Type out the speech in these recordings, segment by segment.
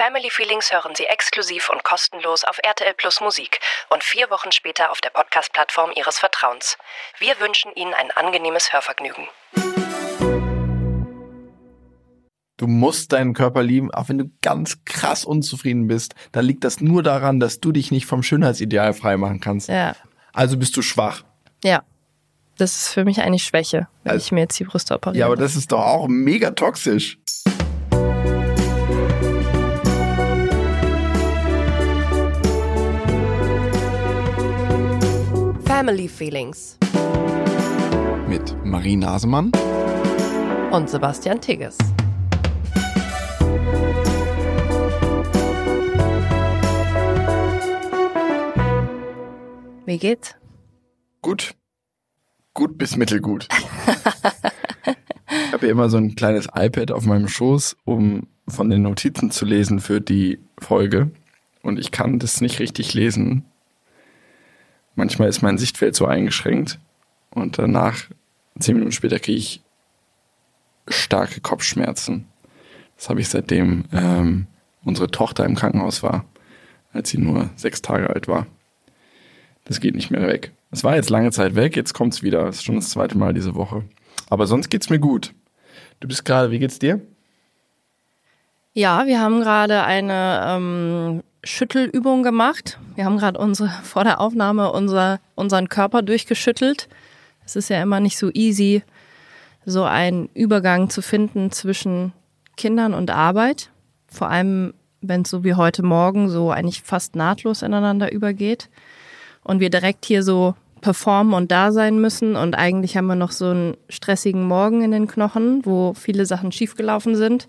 Family Feelings hören Sie exklusiv und kostenlos auf RTL Plus Musik und vier Wochen später auf der Podcast-Plattform Ihres Vertrauens. Wir wünschen Ihnen ein angenehmes Hörvergnügen. Du musst deinen Körper lieben, auch wenn du ganz krass unzufrieden bist. Dann liegt das nur daran, dass du dich nicht vom Schönheitsideal freimachen kannst. Ja. Also bist du schwach. Ja. Das ist für mich eigentlich Schwäche, wenn Also- ich mir jetzt die Brüste operiere. Ja, aber das ist doch auch mega toxisch. Family Feelings Mit Marie Nasemann. und Sebastian Tigges. Wie geht's? Gut. Gut bis mittelgut. ich habe hier immer so ein kleines iPad auf meinem Schoß, um von den Notizen zu lesen für die Folge. Und ich kann das nicht richtig lesen. Manchmal ist mein Sichtfeld so eingeschränkt. Und danach, zehn Minuten später, kriege ich starke Kopfschmerzen. Das habe ich seitdem ähm, unsere Tochter im Krankenhaus war, als sie nur sechs Tage alt war. Das geht nicht mehr weg. Es war jetzt lange Zeit weg, jetzt kommt's wieder. Das ist schon das zweite Mal diese Woche. Aber sonst geht's mir gut. Du bist gerade, wie geht's dir? Ja, wir haben gerade eine ähm, Schüttelübung gemacht. Wir haben gerade unsere vor der Aufnahme unser, unseren Körper durchgeschüttelt. Es ist ja immer nicht so easy, so einen Übergang zu finden zwischen Kindern und Arbeit. Vor allem, wenn es so wie heute Morgen so eigentlich fast nahtlos ineinander übergeht. Und wir direkt hier so performen und da sein müssen. Und eigentlich haben wir noch so einen stressigen Morgen in den Knochen, wo viele Sachen schiefgelaufen sind.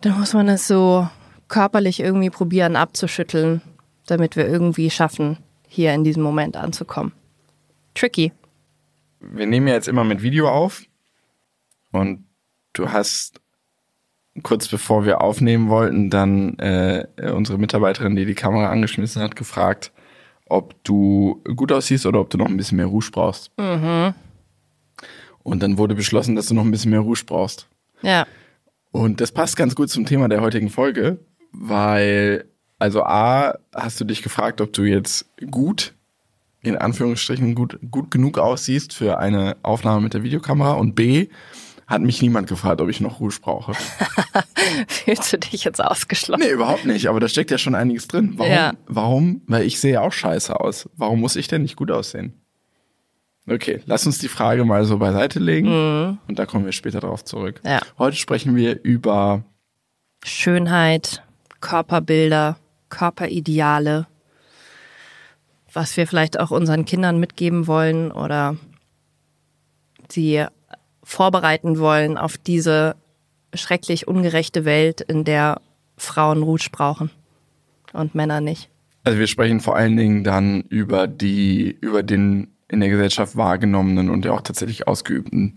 Dann muss man es so körperlich irgendwie probieren abzuschütteln, damit wir irgendwie schaffen, hier in diesem Moment anzukommen. Tricky. Wir nehmen ja jetzt immer mit Video auf. Und du hast kurz bevor wir aufnehmen wollten, dann äh, unsere Mitarbeiterin, die die Kamera angeschmissen hat, gefragt, ob du gut aussiehst oder ob du noch ein bisschen mehr Rouge brauchst. Und dann wurde beschlossen, dass du noch ein bisschen mehr Rouge brauchst. Ja. Und das passt ganz gut zum Thema der heutigen Folge, weil, also A, hast du dich gefragt, ob du jetzt gut, in Anführungsstrichen, gut, gut genug aussiehst für eine Aufnahme mit der Videokamera und B, hat mich niemand gefragt, ob ich noch Rouge brauche. Fühlst du dich jetzt ausgeschlossen? Nee, überhaupt nicht, aber da steckt ja schon einiges drin. Warum? Ja. Warum? Weil ich sehe auch scheiße aus. Warum muss ich denn nicht gut aussehen? Okay, lass uns die Frage mal so beiseite legen und da kommen wir später drauf zurück. Ja. Heute sprechen wir über Schönheit, Körperbilder, Körperideale, was wir vielleicht auch unseren Kindern mitgeben wollen oder sie vorbereiten wollen auf diese schrecklich ungerechte Welt, in der Frauen Rouge brauchen und Männer nicht. Also wir sprechen vor allen Dingen dann über die, über den in der Gesellschaft wahrgenommenen und ja auch tatsächlich ausgeübten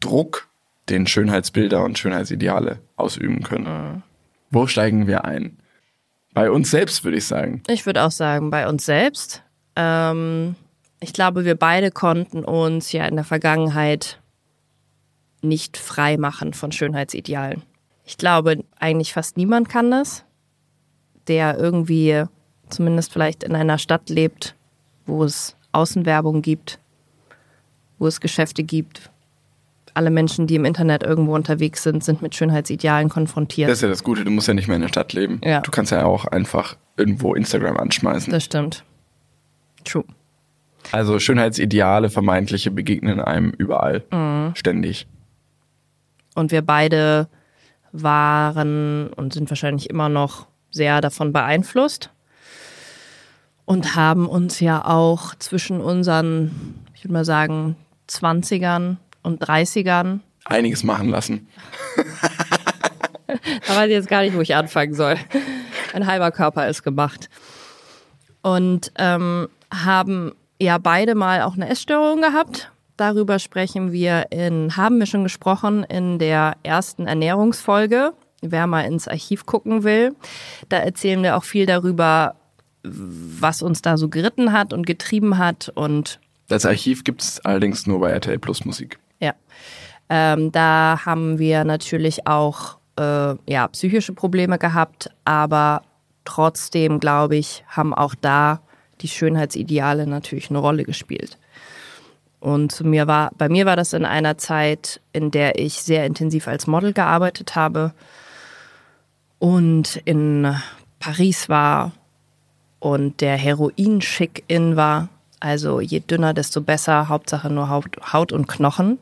Druck, den Schönheitsbilder und Schönheitsideale ausüben können. Wo steigen wir ein? Bei uns selbst, würde ich sagen. Ich würde auch sagen, bei uns selbst. Ähm, ich glaube, wir beide konnten uns ja in der Vergangenheit nicht frei machen von Schönheitsidealen. Ich glaube, eigentlich fast niemand kann das, der irgendwie zumindest vielleicht in einer Stadt lebt, wo es Außenwerbung gibt, wo es Geschäfte gibt. Alle Menschen, die im Internet irgendwo unterwegs sind, sind mit Schönheitsidealen konfrontiert. Das ist ja das Gute, du musst ja nicht mehr in der Stadt leben. Ja. Du kannst ja auch einfach irgendwo Instagram anschmeißen. das stimmt. True. Also Schönheitsideale, vermeintliche begegnen einem überall. Ständig. Und wir beide waren und sind wahrscheinlich immer noch sehr davon beeinflusst und haben uns ja auch zwischen unseren, ich würde mal sagen, 20ern und 30ern, Einiges machen lassen. da weiß ich jetzt gar nicht, wo ich anfangen soll. Ein halber Körper ist gemacht. Und ähm, haben ja beide mal auch eine Essstörung gehabt. Darüber sprechen wir in, haben wir schon gesprochen in der ersten Ernährungsfolge. Wer mal ins Archiv gucken will, da erzählen wir auch viel darüber, was uns da so geritten hat und getrieben hat und Das Archiv gibt es allerdings nur bei RTL Plus Musik. Ja. Ähm, da haben wir natürlich auch äh, ja, psychische Probleme gehabt, aber trotzdem, glaube ich, haben auch da die Schönheitsideale natürlich eine Rolle gespielt. Und mir war, bei mir war das in einer Zeit, in der ich sehr intensiv als Model gearbeitet habe und in Paris war und der Heroin-Schick in war. Also je dünner, desto besser, Hauptsache nur Haut, Haut und Knochen.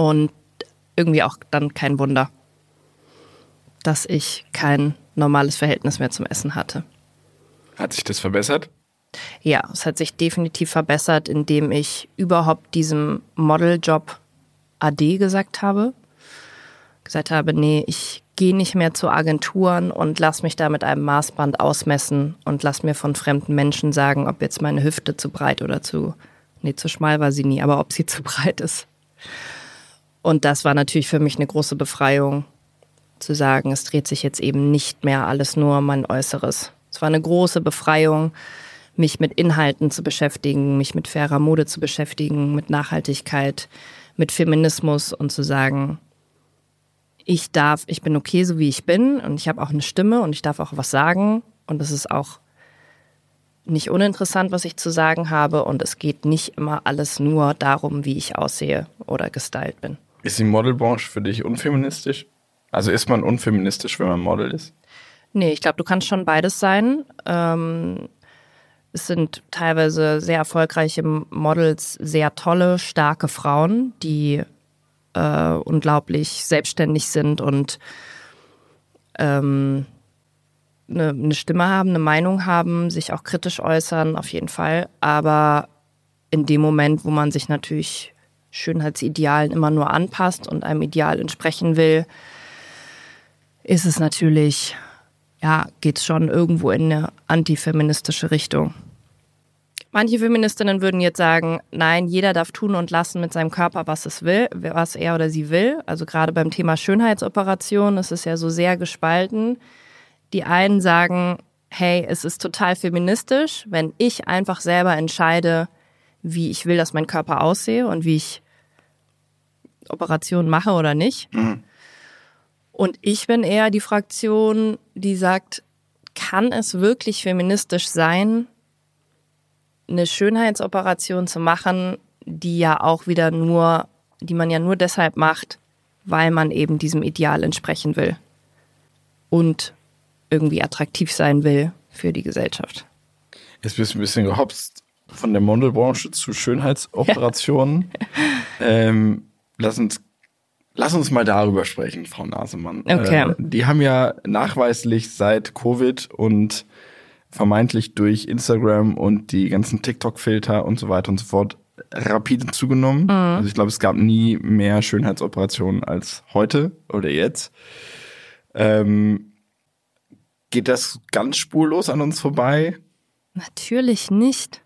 Und irgendwie auch dann kein Wunder, dass ich kein normales Verhältnis mehr zum Essen hatte. Hat sich das verbessert? Ja, es hat sich definitiv verbessert, indem ich überhaupt diesem Modeljob AD gesagt habe. Gesagt habe, nee, ich gehe nicht mehr zu Agenturen und lass mich da mit einem Maßband ausmessen und lass mir von fremden Menschen sagen, ob jetzt meine Hüfte zu breit oder zu, nee, zu schmal war sie nie, aber ob sie zu breit ist. Und das war natürlich für mich eine große Befreiung, zu sagen, es dreht sich jetzt eben nicht mehr alles nur um mein Äußeres. Es war eine große Befreiung, mich mit Inhalten zu beschäftigen, mich mit fairer Mode zu beschäftigen, mit Nachhaltigkeit, mit Feminismus und zu sagen, ich darf, ich bin okay, so wie ich bin und ich habe auch eine Stimme und ich darf auch was sagen und es ist auch nicht uninteressant, was ich zu sagen habe und es geht nicht immer alles nur darum, wie ich aussehe oder gestylt bin. Ist die Modelbranche für dich unfeministisch? Also ist man unfeministisch, wenn man Model ist? Nee, ich glaube, du kannst schon beides sein. Ähm, es sind teilweise sehr erfolgreiche Models, sehr tolle, starke Frauen, die äh, unglaublich selbstständig sind und ähm, eine, eine Stimme haben, eine Meinung haben, sich auch kritisch äußern, auf jeden Fall. Aber in dem Moment, wo man sich natürlich Schönheitsidealen immer nur anpasst und einem Ideal entsprechen will, ist es natürlich, ja, geht es schon irgendwo in eine antifeministische Richtung. Manche Feministinnen würden jetzt sagen, nein, jeder darf tun und lassen mit seinem Körper, was es will, was er oder sie will. Also gerade beim Thema Schönheitsoperation ist es ja so sehr gespalten. Die einen sagen, hey, es ist total feministisch, wenn ich einfach selber entscheide, wie ich will, dass mein Körper aussehe und wie ich Operationen mache oder nicht. Mhm. Und ich bin eher die Fraktion, die sagt, kann es wirklich feministisch sein, eine Schönheitsoperation zu machen, die ja auch wieder nur, die man ja nur deshalb macht, weil man eben diesem Ideal entsprechen will und irgendwie attraktiv sein will für die Gesellschaft. Jetzt bist du ein bisschen gehopst von der Modelbranche zu Schönheitsoperationen. ähm, lass uns Lass uns mal darüber sprechen, Frau Nasemann. Okay. Äh, die haben ja nachweislich seit Covid und vermeintlich durch Instagram und die ganzen TikTok-Filter und so weiter und so fort rapide zugenommen. Mhm. Also ich glaube, es gab nie mehr Schönheitsoperationen als heute oder jetzt. Ähm, geht das ganz spurlos an uns vorbei? Natürlich nicht.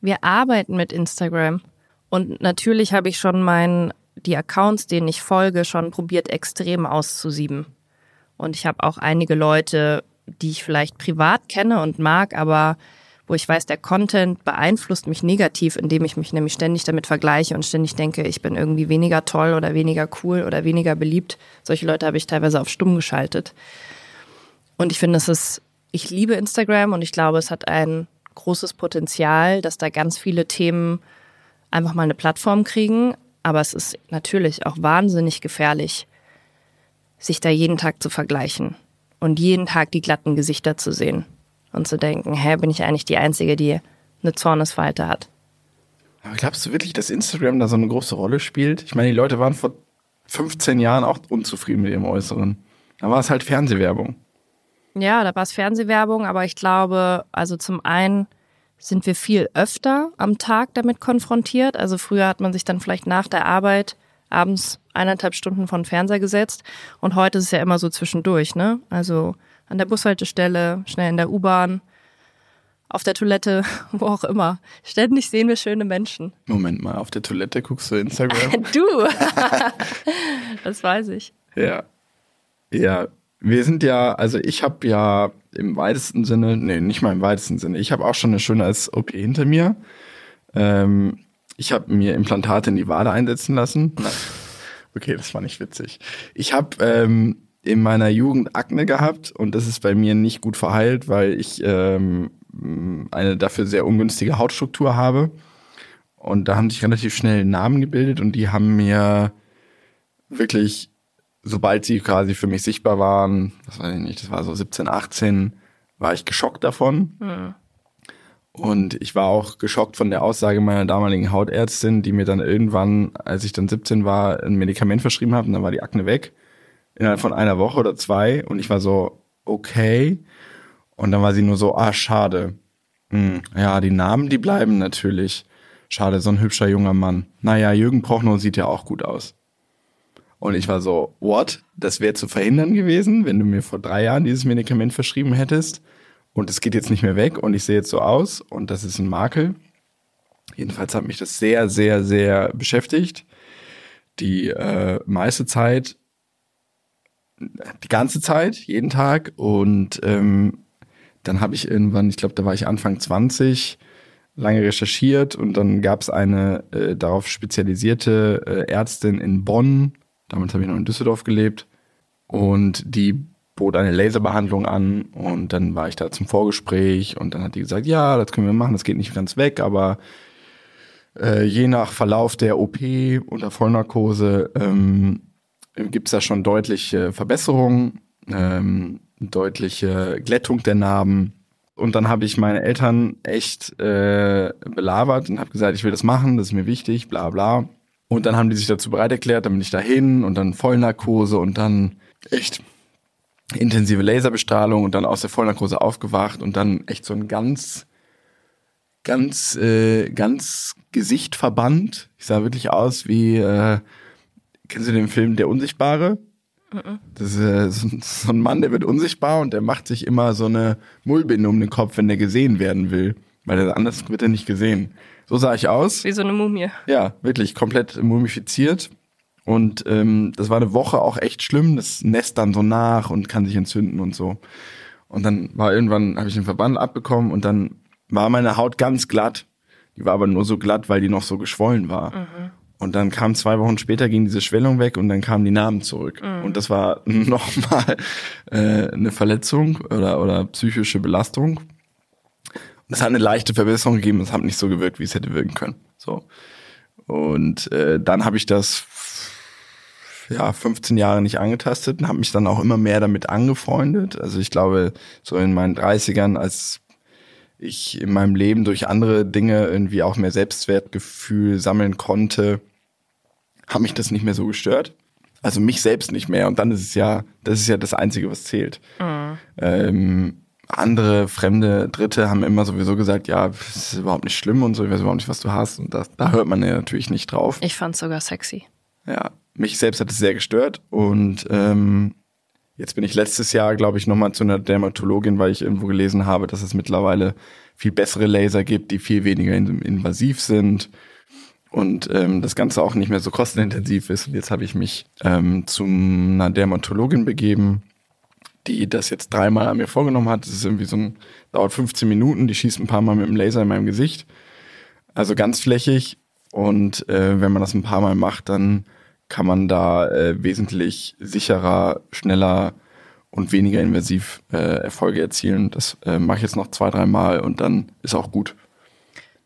Wir arbeiten mit Instagram. Und natürlich habe ich schon meinen, die Accounts, denen ich folge, schon probiert, extrem auszusieben. Und ich habe auch einige Leute die ich vielleicht privat kenne und mag, aber wo ich weiß, der Content beeinflusst mich negativ, indem ich mich nämlich ständig damit vergleiche und ständig denke, ich bin irgendwie weniger toll oder weniger cool oder weniger beliebt. Solche Leute habe ich teilweise auf stumm geschaltet. Und ich finde, es ist, ich liebe Instagram und ich glaube, es hat ein großes Potenzial, dass da ganz viele Themen einfach mal eine Plattform kriegen. Aber es ist natürlich auch wahnsinnig gefährlich, sich da jeden Tag zu vergleichen und jeden Tag die glatten Gesichter zu sehen und zu denken, hä, bin ich eigentlich die Einzige, die eine Zornesfalte hat. Aber glaubst du wirklich, dass Instagram da so eine große Rolle spielt? Ich meine, die Leute waren vor 15 Jahren auch unzufrieden mit ihrem Äußeren. Da war es halt Fernsehwerbung. Ja, da war es Fernsehwerbung, aber ich glaube, also zum einen sind wir viel öfter am Tag damit konfrontiert. Also früher hat man sich dann vielleicht nach der Arbeit abends eineinhalb Stunden von Fernseher gesetzt. Und heute ist es ja immer so zwischendurch, ne? Also an der Bushaltestelle, schnell in der U-Bahn, auf der Toilette, wo auch immer. Ständig sehen wir schöne Menschen. Moment mal, auf der Toilette guckst du Instagram? du! das weiß ich. Ja. Ja, wir sind ja, also ich habe ja im weitesten Sinne, nee, nicht mal im weitesten Sinne, ich habe auch schon eine schöne als OP hinter mir. Ähm, ich habe mir Implantate in die Wade einsetzen lassen. Okay, das war nicht witzig. Ich habe ähm, in meiner Jugend Akne gehabt und das ist bei mir nicht gut verheilt, weil ich ähm, eine dafür sehr ungünstige Hautstruktur habe. Und da haben sich relativ schnell Namen gebildet und die haben mir wirklich, sobald sie quasi für mich sichtbar waren, was weiß ich nicht, das war so 17, 18, war ich geschockt davon. Mhm. Und ich war auch geschockt von der Aussage meiner damaligen Hautärztin, die mir dann irgendwann, als ich dann 17 war, ein Medikament verschrieben hat und dann war die Akne weg. Innerhalb von einer Woche oder zwei. Und ich war so, okay. Und dann war sie nur so, ah, schade. Hm, ja, die Namen, die bleiben natürlich. Schade, so ein hübscher junger Mann. Naja, Jürgen Prochnow sieht ja auch gut aus. Und ich war so, what? Das wäre zu verhindern gewesen, wenn du mir vor drei Jahren dieses Medikament verschrieben hättest und es geht jetzt nicht mehr weg und ich sehe jetzt so aus und das ist ein Makel. Jedenfalls hat mich das sehr, sehr, sehr beschäftigt. Die äh, meiste Zeit, die ganze Zeit, jeden Tag. Und ähm, dann habe ich irgendwann, ich glaube, da war ich Anfang 20, lange recherchiert und dann gab es eine äh, darauf spezialisierte äh, Ärztin in Bonn. Damals habe ich noch in Düsseldorf gelebt. Und die bot eine Laserbehandlung an und dann war ich da zum Vorgespräch und dann hat die gesagt, ja, das können wir machen, das geht nicht ganz weg, aber äh, je nach Verlauf der OP unter Vollnarkose ähm, gibt es da schon deutliche Verbesserungen, ähm, deutliche Glättung der Narben. Und dann habe ich meine Eltern echt äh, belabert und habe gesagt, ich will das machen, das ist mir wichtig, bla bla. Und dann haben die sich dazu bereit erklärt, dann bin ich dahin und dann Vollnarkose und dann echt intensive Laserbestrahlung und dann aus der Vollnarkose aufgewacht und dann echt so ein ganz, ganz, äh, ganz Gesicht verbannt. Ich sah wirklich aus wie, äh, kennst du den Film Der Unsichtbare? Das ist äh, so, so ein Mann, der wird unsichtbar und der macht sich immer so eine Mullbinde um den Kopf, wenn der gesehen werden will. Weil er, anders wird er nicht gesehen. So sah ich aus. Wie so eine Mumie. Ja, wirklich komplett mumifiziert. Und ähm, das war eine Woche auch echt schlimm. Das nässt dann so nach und kann sich entzünden und so. Und dann war irgendwann, habe ich den Verband abbekommen und dann war meine Haut ganz glatt. Die war aber nur so glatt, weil die noch so geschwollen war. Mhm. Und dann kam zwei Wochen später, ging diese Schwellung weg und dann kamen die Narben zurück. Mhm. Und das war nochmal äh, eine Verletzung oder, oder psychische Belastung. Es hat eine leichte Verbesserung gegeben, es hat nicht so gewirkt, wie es hätte wirken können. So. Und äh, dann habe ich das ja 15 Jahre nicht angetastet und habe mich dann auch immer mehr damit angefreundet. Also ich glaube, so in meinen 30ern, als ich in meinem Leben durch andere Dinge irgendwie auch mehr Selbstwertgefühl sammeln konnte, hat mich das nicht mehr so gestört. Also mich selbst nicht mehr. Und dann ist es ja, das ist ja das Einzige, was zählt. Mhm. Ähm, andere fremde Dritte haben immer sowieso gesagt, ja, das ist überhaupt nicht schlimm und so, ich weiß überhaupt nicht, was du hast. Und das, da hört man ja natürlich nicht drauf. Ich fand's sogar sexy. Ja, mich selbst hat es sehr gestört und ähm, jetzt bin ich letztes Jahr, glaube ich, nochmal zu einer Dermatologin, weil ich irgendwo gelesen habe, dass es mittlerweile viel bessere Laser gibt, die viel weniger invasiv sind und ähm, das Ganze auch nicht mehr so kostenintensiv ist. Und jetzt habe ich mich ähm, zu einer Dermatologin begeben, die das jetzt dreimal an mir vorgenommen hat. Das ist irgendwie so ein, dauert 15 Minuten, die schießt ein paar Mal mit dem Laser in meinem Gesicht. Also ganz flächig. Und äh, wenn man das ein paar Mal macht, dann kann man da äh, wesentlich sicherer, schneller und weniger invasiv äh, Erfolge erzielen. Das äh, mache ich jetzt noch zwei, dreimal und dann ist auch gut.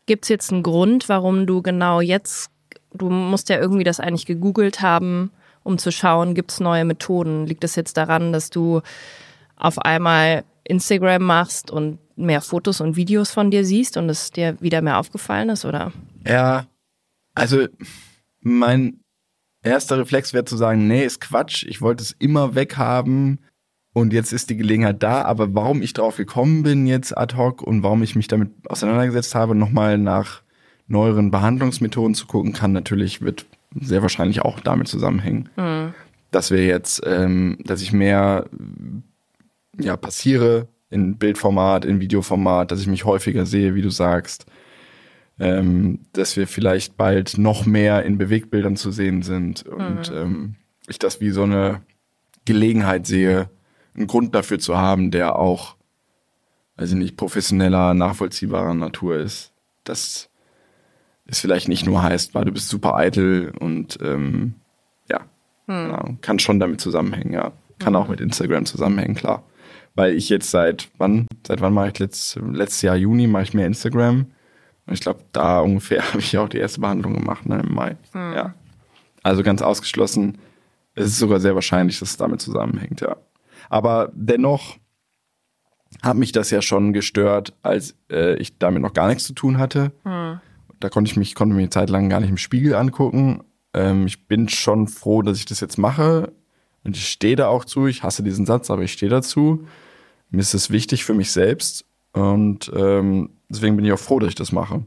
Gibt es jetzt einen Grund, warum du genau jetzt, du musst ja irgendwie das eigentlich gegoogelt haben, um zu schauen, gibt es neue Methoden? Liegt es jetzt daran, dass du auf einmal Instagram machst und mehr Fotos und Videos von dir siehst und es dir wieder mehr aufgefallen ist, oder? Ja, also mein erster Reflex wäre zu sagen, nee, ist Quatsch, ich wollte es immer weghaben und jetzt ist die Gelegenheit da, aber warum ich drauf gekommen bin jetzt ad hoc und warum ich mich damit auseinandergesetzt habe, nochmal nach neueren Behandlungsmethoden zu gucken, kann natürlich, wird sehr wahrscheinlich auch damit zusammenhängen. Mhm. Dass wir jetzt, ähm, dass ich mehr ja, passiere in Bildformat, in Videoformat, dass ich mich häufiger sehe, wie du sagst, ähm, dass wir vielleicht bald noch mehr in Bewegbildern zu sehen sind und mhm. ähm, ich das wie so eine Gelegenheit sehe, einen Grund dafür zu haben, der auch, weiß ich nicht, professioneller, nachvollziehbarer Natur ist. Das ist vielleicht nicht nur heißt, weil du bist super eitel und ähm, ja, Ja, kann schon damit zusammenhängen, ja. Kann auch mit Instagram zusammenhängen, klar. Weil ich jetzt seit wann, seit wann mache ich letzt, letztes Jahr Juni mache ich mehr Instagram. Und ich glaube, da ungefähr habe ich auch die erste Behandlung gemacht, ne, im Mai. Ja. Also ganz ausgeschlossen. Es ist sogar sehr wahrscheinlich, dass es damit zusammenhängt, ja. Aber dennoch hat mich das ja schon gestört, als äh, ich damit noch gar nichts zu tun hatte. Da konnte ich mich, konnte mir eine Zeit lang gar nicht im Spiegel angucken. Ähm, ich bin schon froh, dass ich das jetzt mache. Und ich stehe da auch zu. Ich hasse diesen Satz, aber ich stehe dazu. Mir ist es wichtig für mich selbst. Und ähm, deswegen bin ich auch froh, dass ich das mache.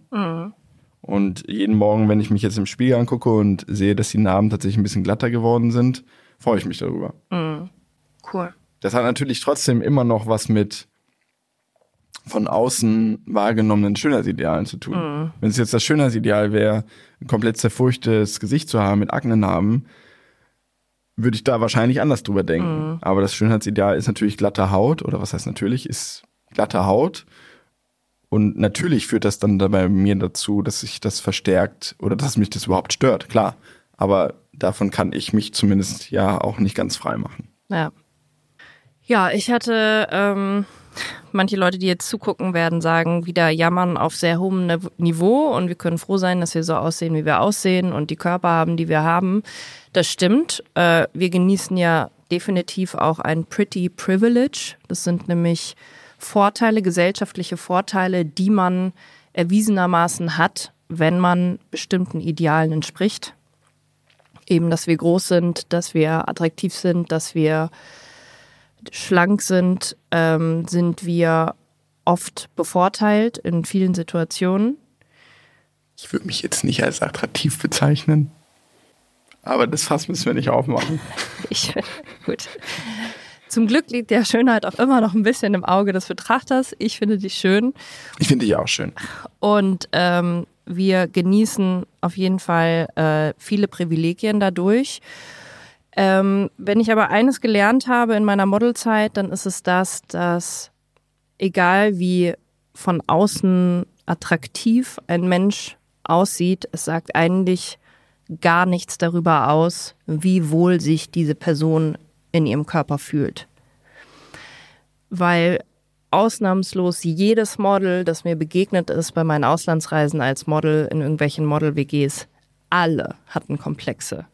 Und jeden Morgen, wenn ich mich jetzt im Spiegel angucke und sehe, dass die Narben tatsächlich ein bisschen glatter geworden sind, freue ich mich darüber. Cool. Das hat natürlich trotzdem immer noch was mit von außen wahrgenommenen Schönheitsidealen zu tun. Wenn es jetzt das Schönheitsideal wäre, ein komplett zerfurchtes Gesicht zu haben mit Aknenarben, würde ich da wahrscheinlich anders drüber denken. Aber das Schönheitsideal ist natürlich glatte Haut, oder was heißt natürlich, ist glatte Haut. Und natürlich führt das dann da bei mir dazu, dass sich das verstärkt oder dass mich das überhaupt stört, klar. Aber davon kann ich mich zumindest ja auch nicht ganz frei machen. Ja. Ja, ich hatte ähm, manche Leute, die jetzt zugucken werden, sagen, wieder jammern auf sehr hohem Niv- Niveau und wir können froh sein, dass wir so aussehen, wie wir aussehen und die Körper haben, die wir haben. Das stimmt. Äh, wir genießen ja definitiv auch ein Pretty Privilege. Das sind nämlich Vorteile, gesellschaftliche Vorteile, die man erwiesenermaßen hat, wenn man bestimmten Idealen entspricht. Eben, dass wir groß sind, dass wir attraktiv sind, dass wir schlank sind, ähm, sind wir oft bevorteilt in vielen Situationen. Ich würde mich jetzt nicht als attraktiv bezeichnen. Aber das Fass müssen wir nicht aufmachen. Ich, gut. Zum Glück liegt der Schönheit auch immer noch ein bisschen im Auge des Betrachters. Ich finde die schön. Ich finde die auch schön. Und ähm, wir genießen auf jeden Fall äh, viele Privilegien dadurch. Ähm, wenn ich aber eines gelernt habe in meiner Modelzeit, dann ist es das, dass egal wie von außen attraktiv ein Mensch aussieht, es sagt eigentlich gar nichts darüber aus, wie wohl sich diese Person in ihrem Körper fühlt. Weil ausnahmslos jedes Model, das mir begegnet ist bei meinen Auslandsreisen als Model in irgendwelchen Model-WGs, alle hatten Komplexe.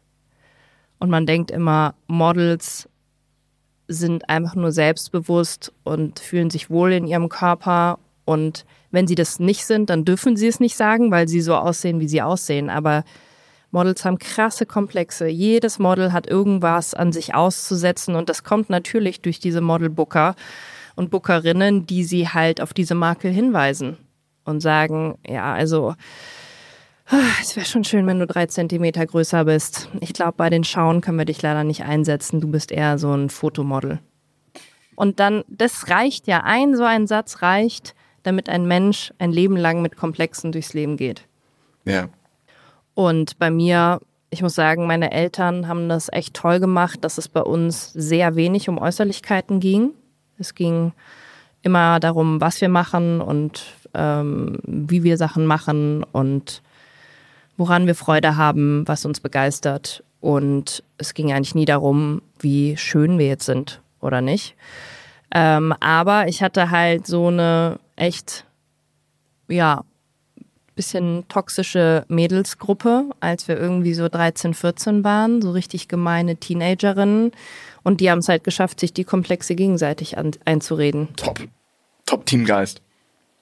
Und man denkt immer, Models sind einfach nur selbstbewusst und fühlen sich wohl in ihrem Körper. Und wenn sie das nicht sind, dann dürfen sie es nicht sagen, weil sie so aussehen, wie sie aussehen. Aber Models haben krasse Komplexe. Jedes Model hat irgendwas an sich auszusetzen und das kommt natürlich durch diese Model-Booker und Bookerinnen, die sie halt auf diese Makel hinweisen und sagen, ja, also es wäre schon schön, wenn du drei Zentimeter größer bist. Ich glaube, bei den Schauen können wir dich leider nicht einsetzen. Du bist eher so ein Fotomodel. Und dann, das reicht ja, ein so ein Satz reicht, damit ein Mensch ein Leben lang mit Komplexen durchs Leben geht. Ja. Und bei mir, ich muss sagen, meine Eltern haben das echt toll gemacht, dass es bei uns sehr wenig um Äußerlichkeiten ging. Es ging immer darum, was wir machen und ähm, wie wir Sachen machen und woran wir Freude haben, was uns begeistert. Und es ging eigentlich nie darum, wie schön wir jetzt sind oder nicht. Ähm, aber ich hatte halt so eine echt, ja, bisschen toxische Mädelsgruppe, als wir irgendwie so 13, 14 waren, so richtig gemeine Teenagerinnen. Und die haben es halt geschafft, sich die Komplexe gegenseitig an, einzureden. Top. Top Teamgeist.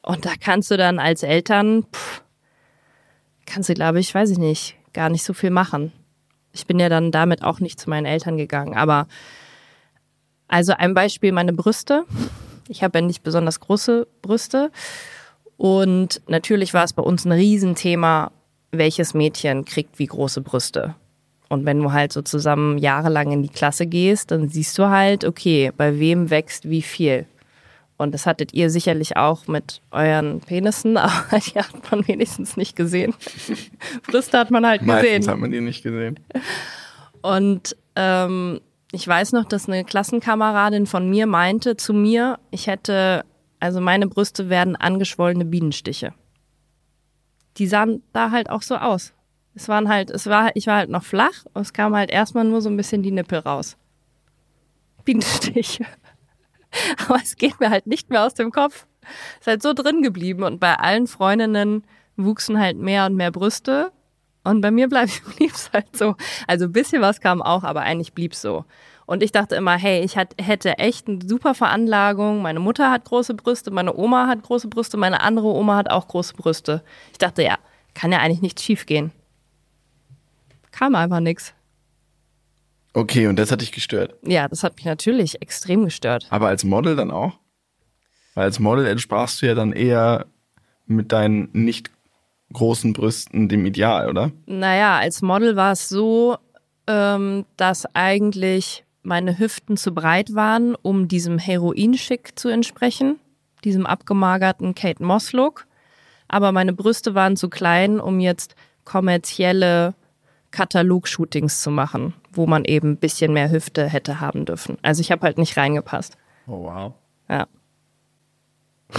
Und da kannst du dann als Eltern, pff, kannst du, glaube ich, weiß ich nicht, gar nicht so viel machen. Ich bin ja dann damit auch nicht zu meinen Eltern gegangen. Aber also ein Beispiel, meine Brüste. Ich habe ja nicht besonders große Brüste. Und natürlich war es bei uns ein Riesenthema, welches Mädchen kriegt wie große Brüste. Und wenn du halt so zusammen jahrelang in die Klasse gehst, dann siehst du halt, okay, bei wem wächst wie viel. Und das hattet ihr sicherlich auch mit euren Penissen, aber die hat man wenigstens nicht gesehen. Brüste hat man halt Meistens gesehen. hat man die nicht gesehen. Und ähm, ich weiß noch, dass eine Klassenkameradin von mir meinte zu mir, ich hätte, also meine Brüste werden angeschwollene Bienenstiche. Die sahen da halt auch so aus. Es waren halt, es war, ich war halt noch flach und es kam halt erstmal nur so ein bisschen die Nippel raus. Bienenstich. Aber es geht mir halt nicht mehr aus dem Kopf. Ist halt so drin geblieben und bei allen Freundinnen wuchsen halt mehr und mehr Brüste und bei mir bleib, blieb's halt so. Also ein bisschen was kam auch, aber eigentlich blieb's so. Und ich dachte immer, hey, ich hat, hätte echt eine super Veranlagung. Meine Mutter hat große Brüste, meine Oma hat große Brüste, meine andere Oma hat auch große Brüste. Ich dachte, ja, kann ja eigentlich nichts schief gehen. Kam einfach nichts. Okay, und das hat dich gestört. Ja, das hat mich natürlich extrem gestört. Aber als Model dann auch? Weil als Model entsprachst du ja dann eher mit deinen nicht großen Brüsten dem Ideal, oder? Naja, als Model war es so, ähm, dass eigentlich meine Hüften zu breit waren, um diesem Heroinschick zu entsprechen, diesem abgemagerten Kate Moss Look. Aber meine Brüste waren zu klein, um jetzt kommerzielle Katalog-Shootings zu machen, wo man eben ein bisschen mehr Hüfte hätte haben dürfen. Also ich habe halt nicht reingepasst. Oh wow. Ja.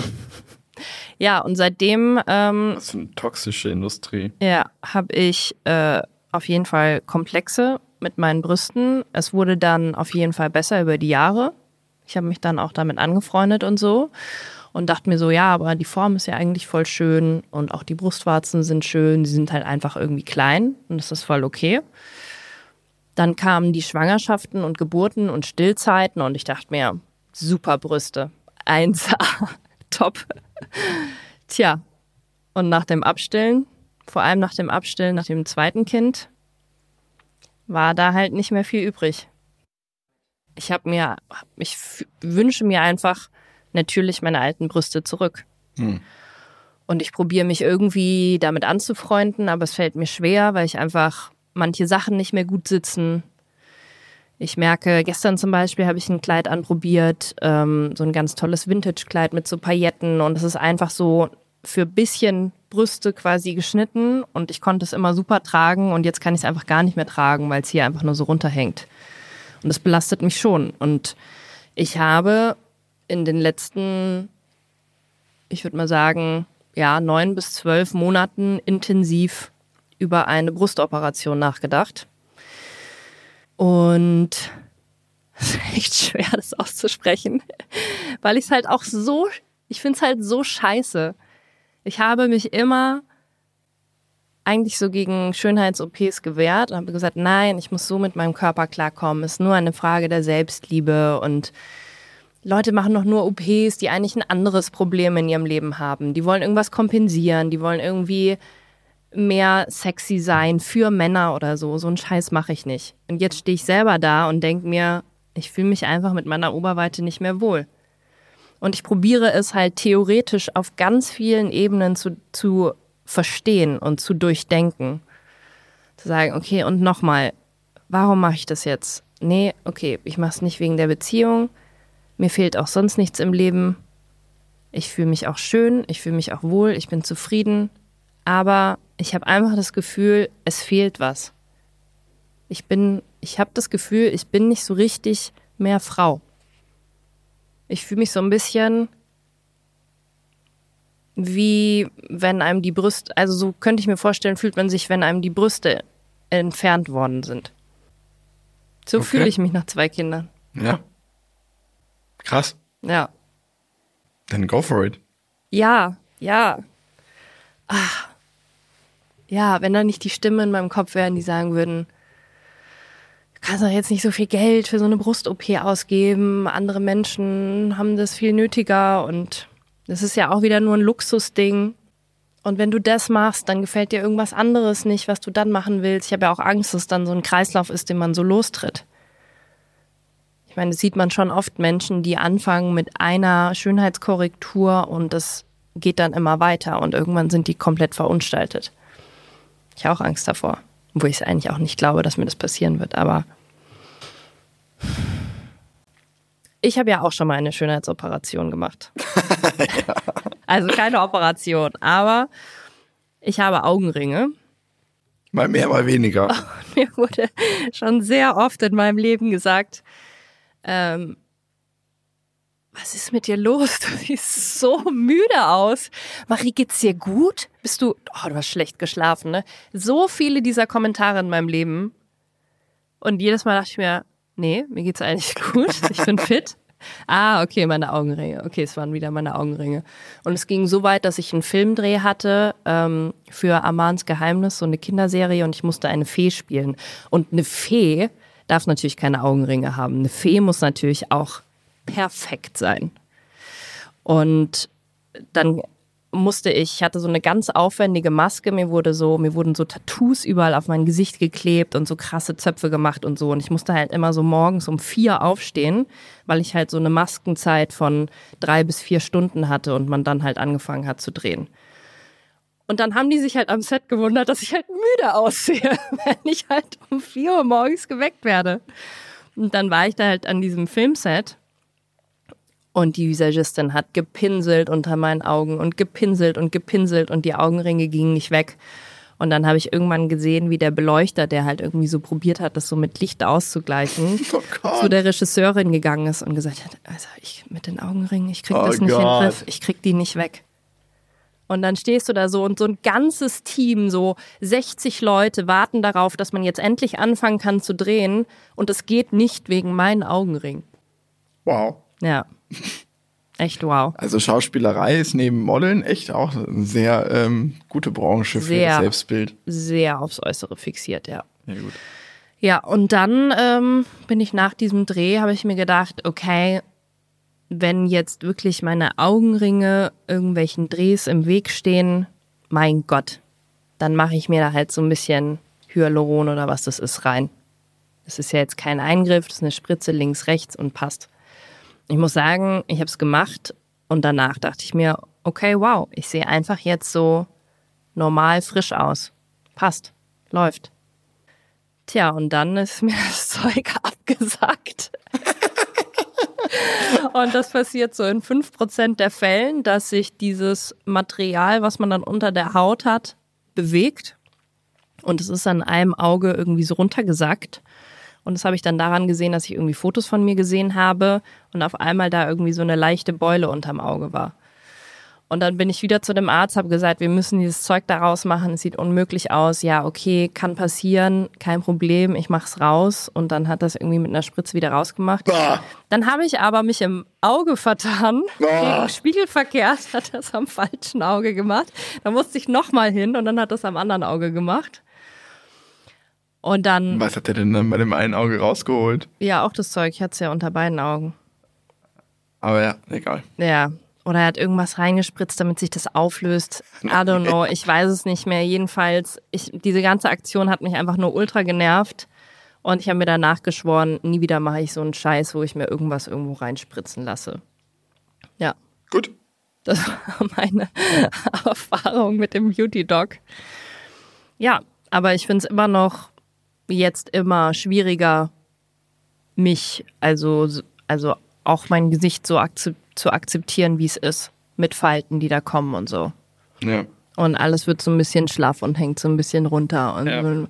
ja, und seitdem ähm, Was für eine toxische Industrie. ja, habe ich äh, auf jeden Fall Komplexe mit meinen Brüsten. Es wurde dann auf jeden Fall besser über die Jahre. Ich habe mich dann auch damit angefreundet und so und dachte mir so, ja, aber die Form ist ja eigentlich voll schön und auch die Brustwarzen sind schön, sie sind halt einfach irgendwie klein und das ist voll okay. Dann kamen die Schwangerschaften und Geburten und Stillzeiten und ich dachte mir, super Brüste, 1A, top. Tja, und nach dem Abstillen, vor allem nach dem Abstillen nach dem zweiten Kind, war da halt nicht mehr viel übrig. Ich habe mir, ich wünsche mir einfach natürlich meine alten Brüste zurück. Hm. Und ich probiere mich irgendwie damit anzufreunden, aber es fällt mir schwer, weil ich einfach manche Sachen nicht mehr gut sitzen. Ich merke, gestern zum Beispiel habe ich ein Kleid anprobiert, ähm, so ein ganz tolles Vintage-Kleid mit so Pailletten und es ist einfach so für bisschen Brüste quasi geschnitten und ich konnte es immer super tragen und jetzt kann ich es einfach gar nicht mehr tragen, weil es hier einfach nur so runterhängt. Und das belastet mich schon. Und ich habe in den letzten, ich würde mal sagen, ja, neun bis zwölf Monaten intensiv über eine Brustoperation nachgedacht. Und es ist echt schwer, das auszusprechen, weil ich es halt auch so, ich finde es halt so scheiße. Ich habe mich immer eigentlich so gegen Schönheits-OPs gewehrt und habe gesagt, nein, ich muss so mit meinem Körper klarkommen. Es ist nur eine Frage der Selbstliebe und Leute machen doch nur OPs, die eigentlich ein anderes Problem in ihrem Leben haben. Die wollen irgendwas kompensieren, die wollen irgendwie mehr sexy sein für Männer oder so. So einen Scheiß mache ich nicht. Und jetzt stehe ich selber da und denke mir, ich fühle mich einfach mit meiner Oberweite nicht mehr wohl. Und ich probiere es halt theoretisch auf ganz vielen Ebenen zu, zu verstehen und zu durchdenken. Zu sagen, okay, und nochmal, warum mache ich das jetzt? Nee, okay, ich mache es nicht wegen der Beziehung. Mir fehlt auch sonst nichts im Leben. Ich fühle mich auch schön, ich fühle mich auch wohl, ich bin zufrieden. Aber ich habe einfach das Gefühl, es fehlt was. Ich bin, ich habe das Gefühl, ich bin nicht so richtig mehr Frau. Ich fühle mich so ein bisschen wie wenn einem die Brüste, also so könnte ich mir vorstellen, fühlt man sich, wenn einem die Brüste entfernt worden sind. So Okay. fühle ich mich nach zwei Kindern. Ja. Krass. Ja. Dann go for it. Ja, ja. Ah. Ja, wenn da nicht die Stimmen in meinem Kopf wären, die sagen würden, du kannst doch jetzt nicht so viel Geld für so eine Brust-OP ausgeben, andere Menschen haben das viel nötiger und das ist ja auch wieder nur ein Luxusding. Und wenn du das machst, dann gefällt dir irgendwas anderes nicht, was du dann machen willst. Ich habe ja auch Angst, dass dann so ein Kreislauf ist, den man so lostritt. Ich meine, das sieht man schon oft Menschen, die anfangen mit einer Schönheitskorrektur und das geht dann immer weiter und irgendwann sind die komplett verunstaltet. Ich auch Angst davor, wo ich es eigentlich auch nicht glaube, dass mir das passieren wird, aber ich habe ja auch schon mal eine Schönheitsoperation gemacht. Also keine Operation, aber ich habe Augenringe. Mal mehr, mal weniger. Mir wurde schon sehr oft in meinem Leben gesagt, ähm, was ist mit dir los? Du siehst so müde aus. Marie, geht's dir gut? Bist du, oh, du hast schlecht geschlafen, ne? So viele dieser Kommentare in meinem Leben. Und jedes Mal dachte ich mir, nee, mir geht's eigentlich gut. Ich bin fit. Ah, okay, meine Augenringe. Okay, es waren wieder meine Augenringe. Und es ging so weit, dass ich einen Filmdreh hatte ähm, für Amans Geheimnis, so eine Kinderserie, und ich musste eine Fee spielen. Und eine Fee darf natürlich keine Augenringe haben. Eine Fee muss natürlich auch perfekt sein. Und dann musste ich, ich hatte so eine ganz aufwendige Maske, mir wurde so, mir wurden so Tattoos überall auf mein Gesicht geklebt und so krasse Zöpfe gemacht und so. Und ich musste halt immer so morgens um vier aufstehen, weil ich halt so eine Maskenzeit von drei bis vier Stunden hatte und man dann halt angefangen hat zu drehen. Und dann haben die sich halt am Set gewundert, dass ich halt müde aussehe, wenn ich halt um vier Uhr morgens geweckt werde. Und dann war ich da halt an diesem Filmset und die Visagistin hat gepinselt unter meinen Augen und gepinselt und gepinselt und die Augenringe gingen nicht weg. Und dann habe ich irgendwann gesehen, wie der Beleuchter, der halt irgendwie so probiert hat, das so mit Licht auszugleichen, oh zu der Regisseurin gegangen ist und gesagt hat, also ich mit den Augenringen, ich krieg das oh nicht Gott. in den Griff, ich krieg die nicht weg. Und dann stehst du da so und so ein ganzes Team, so 60 Leute warten darauf, dass man jetzt endlich anfangen kann zu drehen und es geht nicht wegen meinen Augenringen. Wow. Ja. Echt wow. Also Schauspielerei ist neben Modeln echt auch eine sehr ähm, gute Branche für sehr, das Selbstbild. Sehr aufs Äußere fixiert, ja. Ja, gut. Ja, und dann ähm, bin ich nach diesem Dreh, habe ich mir gedacht, okay, wenn jetzt wirklich meine Augenringe irgendwelchen Drehs im Weg stehen, mein Gott, dann mache ich mir da halt so ein bisschen Hyaluron oder was das ist rein. Das ist ja jetzt kein Eingriff, das ist eine Spritze links, rechts und passt. Ich muss sagen, ich habe es gemacht und danach dachte ich mir, okay, wow, ich sehe einfach jetzt so normal frisch aus. Passt, läuft. Tja, und dann ist mir das Zeug abgesackt. und das passiert so in 5% der Fällen, dass sich dieses Material, was man dann unter der Haut hat, bewegt. Und es ist an einem Auge irgendwie so runtergesackt. Und das habe ich dann daran gesehen, dass ich irgendwie Fotos von mir gesehen habe und auf einmal da irgendwie so eine leichte Beule unterm Auge war. Und dann bin ich wieder zu dem Arzt, habe gesagt, wir müssen dieses Zeug daraus machen, es sieht unmöglich aus. Ja, okay, kann passieren, kein Problem, ich mach's raus. Und dann hat das irgendwie mit einer Spritze wieder rausgemacht. Bah. Dann habe ich aber mich im Auge vertan, bah. Spiegelverkehrt, hat das am falschen Auge gemacht. Da musste ich nochmal hin und dann hat das am anderen Auge gemacht. Und dann. Was hat er denn dann bei dem einen Auge rausgeholt? Ja, auch das Zeug. Ich hatte es ja unter beiden Augen. Aber ja, egal. Ja. Oder er hat irgendwas reingespritzt, damit sich das auflöst. I don't know. Ich weiß es nicht mehr. Jedenfalls, ich, diese ganze Aktion hat mich einfach nur ultra genervt. Und ich habe mir danach geschworen, nie wieder mache ich so einen Scheiß, wo ich mir irgendwas irgendwo reinspritzen lasse. Ja. Gut. Das war meine Erfahrung mit dem Beauty Dog. Ja, aber ich finde es immer noch jetzt immer schwieriger, mich, also, also auch mein Gesicht so akzept, zu akzeptieren, wie es ist, mit Falten, die da kommen und so. Ja. Und alles wird so ein bisschen schlaff und hängt so ein bisschen runter. Und ja.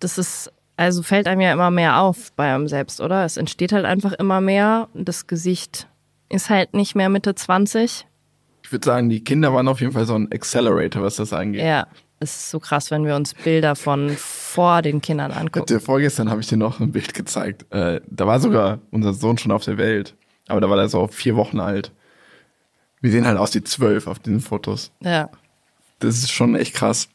das ist, also fällt einem ja immer mehr auf bei einem selbst, oder? Es entsteht halt einfach immer mehr. Das Gesicht ist halt nicht mehr Mitte 20. Ich würde sagen, die Kinder waren auf jeden Fall so ein Accelerator, was das angeht. Ja, es ist so krass, wenn wir uns Bilder von vor den Kindern angucken. Vorgestern habe ich dir noch ein Bild gezeigt. Äh, da war sogar unser Sohn schon auf der Welt. Aber da war er so vier Wochen alt. Wir sehen halt aus wie zwölf auf diesen Fotos. Ja. Das ist schon echt krass.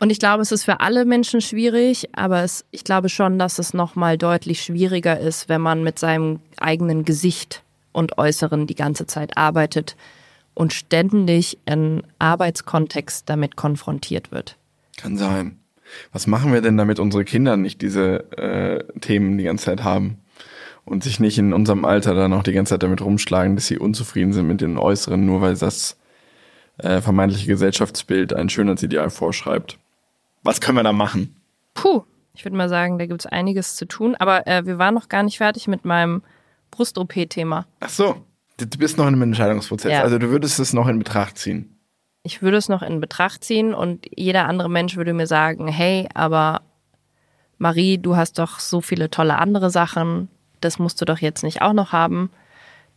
Und ich glaube, es ist für alle Menschen schwierig, aber es, ich glaube schon, dass es nochmal deutlich schwieriger ist, wenn man mit seinem eigenen Gesicht und Äußeren die ganze Zeit arbeitet und ständig in Arbeitskontext damit konfrontiert wird. Kann sein. Was machen wir denn, damit unsere Kinder nicht diese äh, Themen die ganze Zeit haben und sich nicht in unserem Alter dann auch die ganze Zeit damit rumschlagen, dass sie unzufrieden sind mit den Äußeren, nur weil das äh, vermeintliche Gesellschaftsbild ein Schönheitsideal vorschreibt? Was können wir da machen? Puh, ich würde mal sagen, da gibt es einiges zu tun, aber äh, wir waren noch gar nicht fertig mit meinem Brust-OP-Thema. Ach so. Du bist noch in einem Entscheidungsprozess. Ja. Also du würdest es noch in Betracht ziehen. Ich würde es noch in Betracht ziehen und jeder andere Mensch würde mir sagen, hey, aber Marie, du hast doch so viele tolle andere Sachen, das musst du doch jetzt nicht auch noch haben.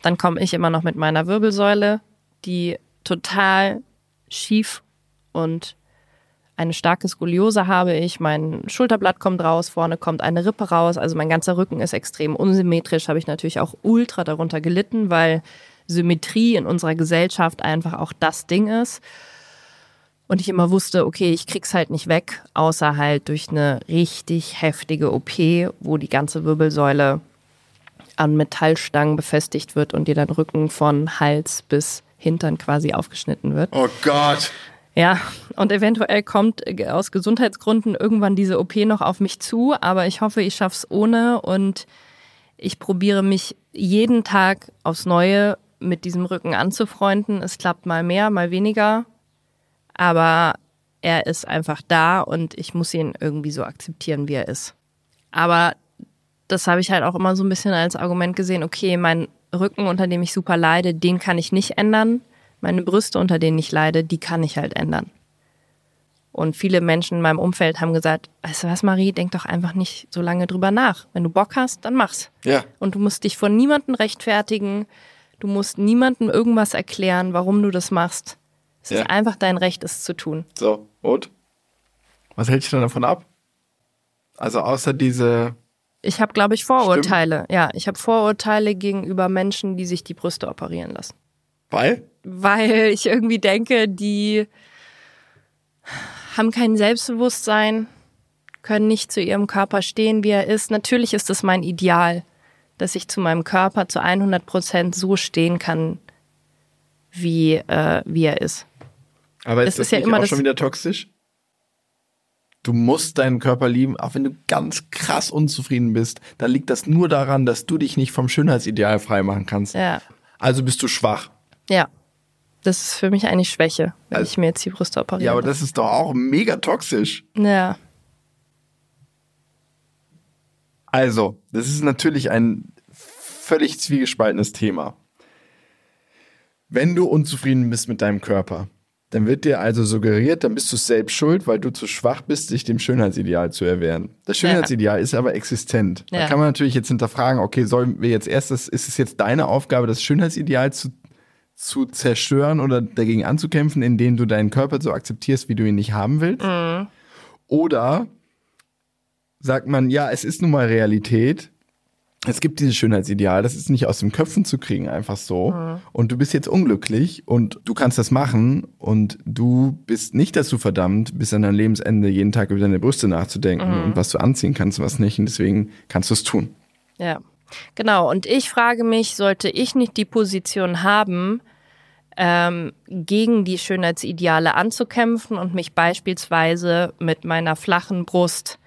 Dann komme ich immer noch mit meiner Wirbelsäule, die total schief und eine starke Skoliose habe ich. Mein Schulterblatt kommt raus, vorne kommt eine Rippe raus. Also mein ganzer Rücken ist extrem unsymmetrisch. Habe ich natürlich auch ultra darunter gelitten, weil Symmetrie in unserer Gesellschaft einfach auch das Ding ist. Und ich immer wusste, okay, ich krieg's halt nicht weg, außer halt durch eine richtig heftige OP, wo die ganze Wirbelsäule an Metallstangen befestigt wird und dir dein Rücken von Hals bis Hintern quasi aufgeschnitten wird. Oh Gott. Ja, und eventuell kommt aus Gesundheitsgründen irgendwann diese OP noch auf mich zu, aber ich hoffe, ich schaff's ohne und ich probiere mich jeden Tag aufs Neue mit diesem Rücken anzufreunden. Es klappt mal mehr, mal weniger, aber er ist einfach da und ich muss ihn irgendwie so akzeptieren, wie er ist. Aber das habe ich halt auch immer so ein bisschen als Argument gesehen, okay, mein Rücken, unter dem ich super leide, den kann ich nicht ändern meine Brüste, unter denen ich leide, die kann ich halt ändern. Und viele Menschen in meinem Umfeld haben gesagt, weißt du was, Marie, denk doch einfach nicht so lange drüber nach. Wenn du Bock hast, dann mach's. Ja. Und du musst dich von niemandem rechtfertigen. Du musst niemandem irgendwas erklären, warum du das machst. Es Ja. ist einfach dein Recht, es zu tun. So, und? Was hält dich dann davon ab? Also außer diese. Ich habe, glaube ich, Vorurteile. Ja, ich habe Vorurteile gegenüber Menschen, die sich die Brüste operieren lassen. Weil? Weil ich irgendwie denke, die haben kein Selbstbewusstsein, können nicht zu ihrem Körper stehen, wie er ist. Natürlich ist es mein Ideal, dass ich zu meinem Körper zu 100 Prozent so stehen kann, wie, äh, wie er ist. Aber Das ist das ist ja immer auch das- schon wieder toxisch? Du musst deinen Körper lieben, auch wenn du ganz krass unzufrieden bist. Dann liegt das nur daran, dass du dich nicht vom Schönheitsideal freimachen kannst. Ja, Also bist du schwach. ja. Das ist für mich eigentlich Schwäche, wenn Also- ich mir jetzt die Brüste operiere. Ja, aber das ist doch auch mega toxisch. ja, Also, das ist natürlich ein völlig zwiegespaltenes Thema. Wenn du unzufrieden bist mit deinem Körper, dann wird dir also suggeriert, dann bist du selbst schuld, weil du zu schwach bist, dich dem Schönheitsideal zu erwehren. Das Schönheitsideal ist aber existent. Da Ja. kann man natürlich jetzt hinterfragen, okay, sollen wir jetzt erst, das, ist es jetzt deine Aufgabe, das Schönheitsideal zu, zu zerstören oder dagegen anzukämpfen, indem du deinen Körper so akzeptierst, wie du ihn nicht haben willst? Oder sagt man, ja, es ist nun mal Realität. Es gibt dieses Schönheitsideal, das ist nicht aus den Köpfen zu kriegen, einfach so. Und du bist jetzt unglücklich und du kannst das machen und du bist nicht dazu verdammt, bis an dein Lebensende jeden Tag über deine Brüste nachzudenken und was du anziehen kannst und was nicht. Und deswegen kannst du es tun. Ja, genau. Und ich frage mich, sollte ich nicht die Position haben, ähm, gegen die Schönheitsideale anzukämpfen und mich beispielsweise mit meiner flachen Brust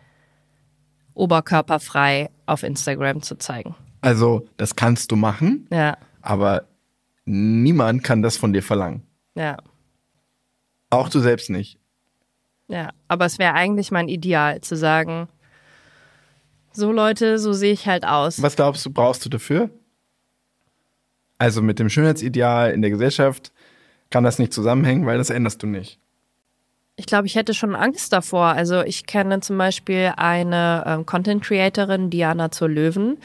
oberkörperfrei auf Instagram zu zeigen? Also, das kannst du machen, Ja, aber niemand kann das von dir verlangen. ja, Auch du selbst nicht. ja. Aber es wäre eigentlich mein Ideal, zu sagen, so Leute, so sehe ich halt aus. Was glaubst du, brauchst du dafür? Also mit dem Schönheitsideal in der Gesellschaft kann das nicht zusammenhängen, weil das änderst du nicht. Ich glaube, ich hätte schon Angst davor. Also ich kenne zum Beispiel eine ähm, Content Creatorin, Diana zur Löwen.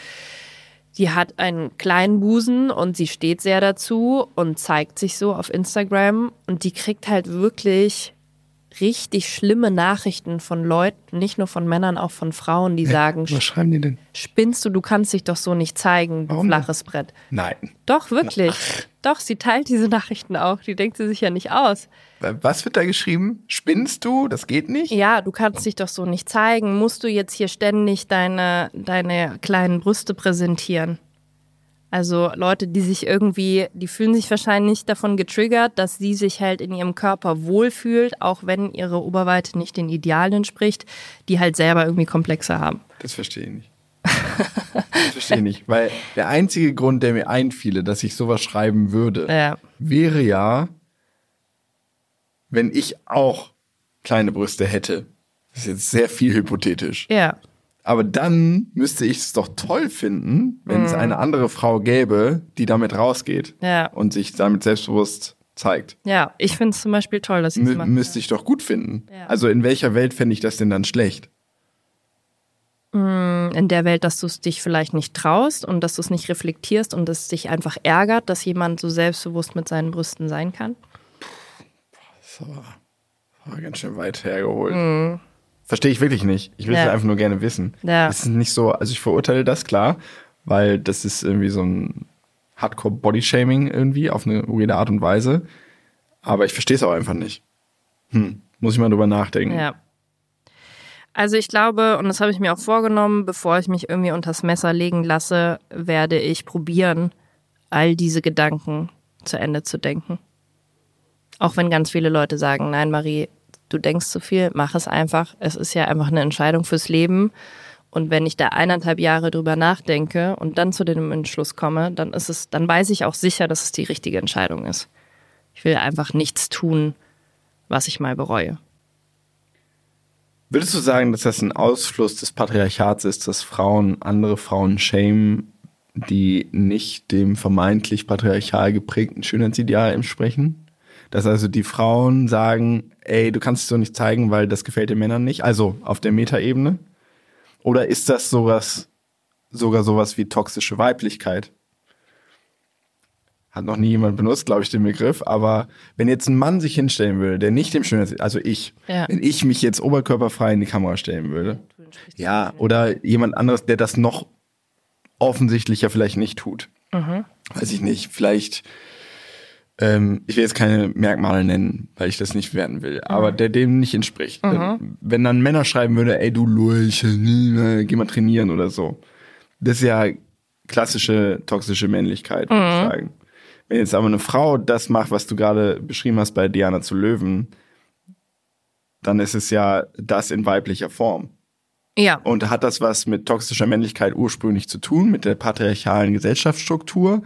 Die hat einen kleinen Busen und sie steht sehr dazu und zeigt sich so auf Instagram und die kriegt halt wirklich richtig schlimme Nachrichten von Leuten, nicht nur von Männern, auch von Frauen, die sagen, Was schreiben die denn? spinnst du, du kannst dich doch so nicht zeigen, Warum flaches Brett. Nein. Doch, wirklich. Doch, sie teilt diese Nachrichten auch. Die denkt sie sich ja nicht aus. Was wird da geschrieben? Spinnst du? Das geht nicht? Ja, du kannst dich doch so nicht zeigen. Musst du jetzt hier ständig deine, deine kleinen Brüste präsentieren? Also Leute, die sich irgendwie, die fühlen sich wahrscheinlich davon getriggert, dass sie sich halt in ihrem Körper wohlfühlt, auch wenn ihre Oberweite nicht den Idealen entspricht, die halt selber irgendwie Komplexe haben. Das verstehe ich nicht. Das verstehe ich nicht. Weil der einzige Grund, der mir einfiele, dass ich sowas schreiben würde, Ja, wäre ja, wenn ich auch kleine Brüste hätte. Das ist jetzt sehr viel hypothetisch. ja, Aber dann müsste ich es doch toll finden, wenn es eine andere Frau gäbe, die damit rausgeht Ja. und sich damit selbstbewusst zeigt. ja. Ich finde es zum Beispiel toll, dass sie es Mü macht. müsste ich doch gut finden. Ja. Also in welcher Welt fände ich das denn dann schlecht? in der Welt, dass du es dich vielleicht nicht traust und dass du es nicht reflektierst und es dich einfach ärgert, dass jemand so selbstbewusst mit seinen Brüsten sein kann? Das war, war ganz schön weit hergeholt. Verstehe ich wirklich nicht. Ich will es Ja. einfach nur gerne wissen. Ja. Es ist nicht so, also ich verurteile das klar, weil das ist irgendwie so ein Hardcore-Body-Shaming irgendwie auf eine weirde Art und Weise. Aber ich verstehe es auch einfach nicht. Hm, muss ich mal drüber nachdenken. Ja. Also ich glaube, und das habe ich mir auch vorgenommen, bevor ich mich irgendwie unters Messer legen lasse, werde ich probieren, all diese Gedanken zu Ende zu denken. Auch wenn ganz viele Leute sagen, nein, Marie, du denkst zu viel, mach es einfach. Es ist ja einfach eine Entscheidung fürs Leben. Und wenn ich da eineinhalb Jahre drüber nachdenke und dann zu dem Entschluss komme, dann ist es, dann weiß ich auch sicher, dass es die richtige Entscheidung ist. Ich will einfach nichts tun, was ich mal bereue. Würdest du sagen, dass das ein Ausfluss des Patriarchats ist, dass Frauen andere Frauen shamen, die nicht dem vermeintlich patriarchal geprägten Schönheitsideal entsprechen? Dass also die Frauen sagen, ey, du kannst es so nicht zeigen, weil das gefällt den Männern nicht, also auf der Metaebene? Oder ist das sowas, sogar sowas wie toxische Weiblichkeit? Hat noch nie jemand benutzt, glaube ich, den Begriff. Aber wenn jetzt ein Mann sich hinstellen würde, der nicht dem Schönheits... Also ich. Ja. Wenn ich mich jetzt oberkörperfrei in die Kamera stellen würde. Ja, oder jemand anderes, der das noch offensichtlicher vielleicht nicht tut. Weiß ich nicht. Vielleicht... Ähm, ich will jetzt keine Merkmale nennen, weil ich das nicht werten will, aber der dem nicht entspricht. Wenn dann Männer schreiben würde, ey du Lulche, nee, geh mal trainieren oder so. Das ist ja klassische toxische Männlichkeit, würde ich sagen. Wenn jetzt aber eine Frau das macht, was du gerade beschrieben hast bei Diana zu Löwen, dann ist es ja das in weiblicher Form. Ja. Und hat das was mit toxischer Männlichkeit ursprünglich zu tun, mit der patriarchalen Gesellschaftsstruktur?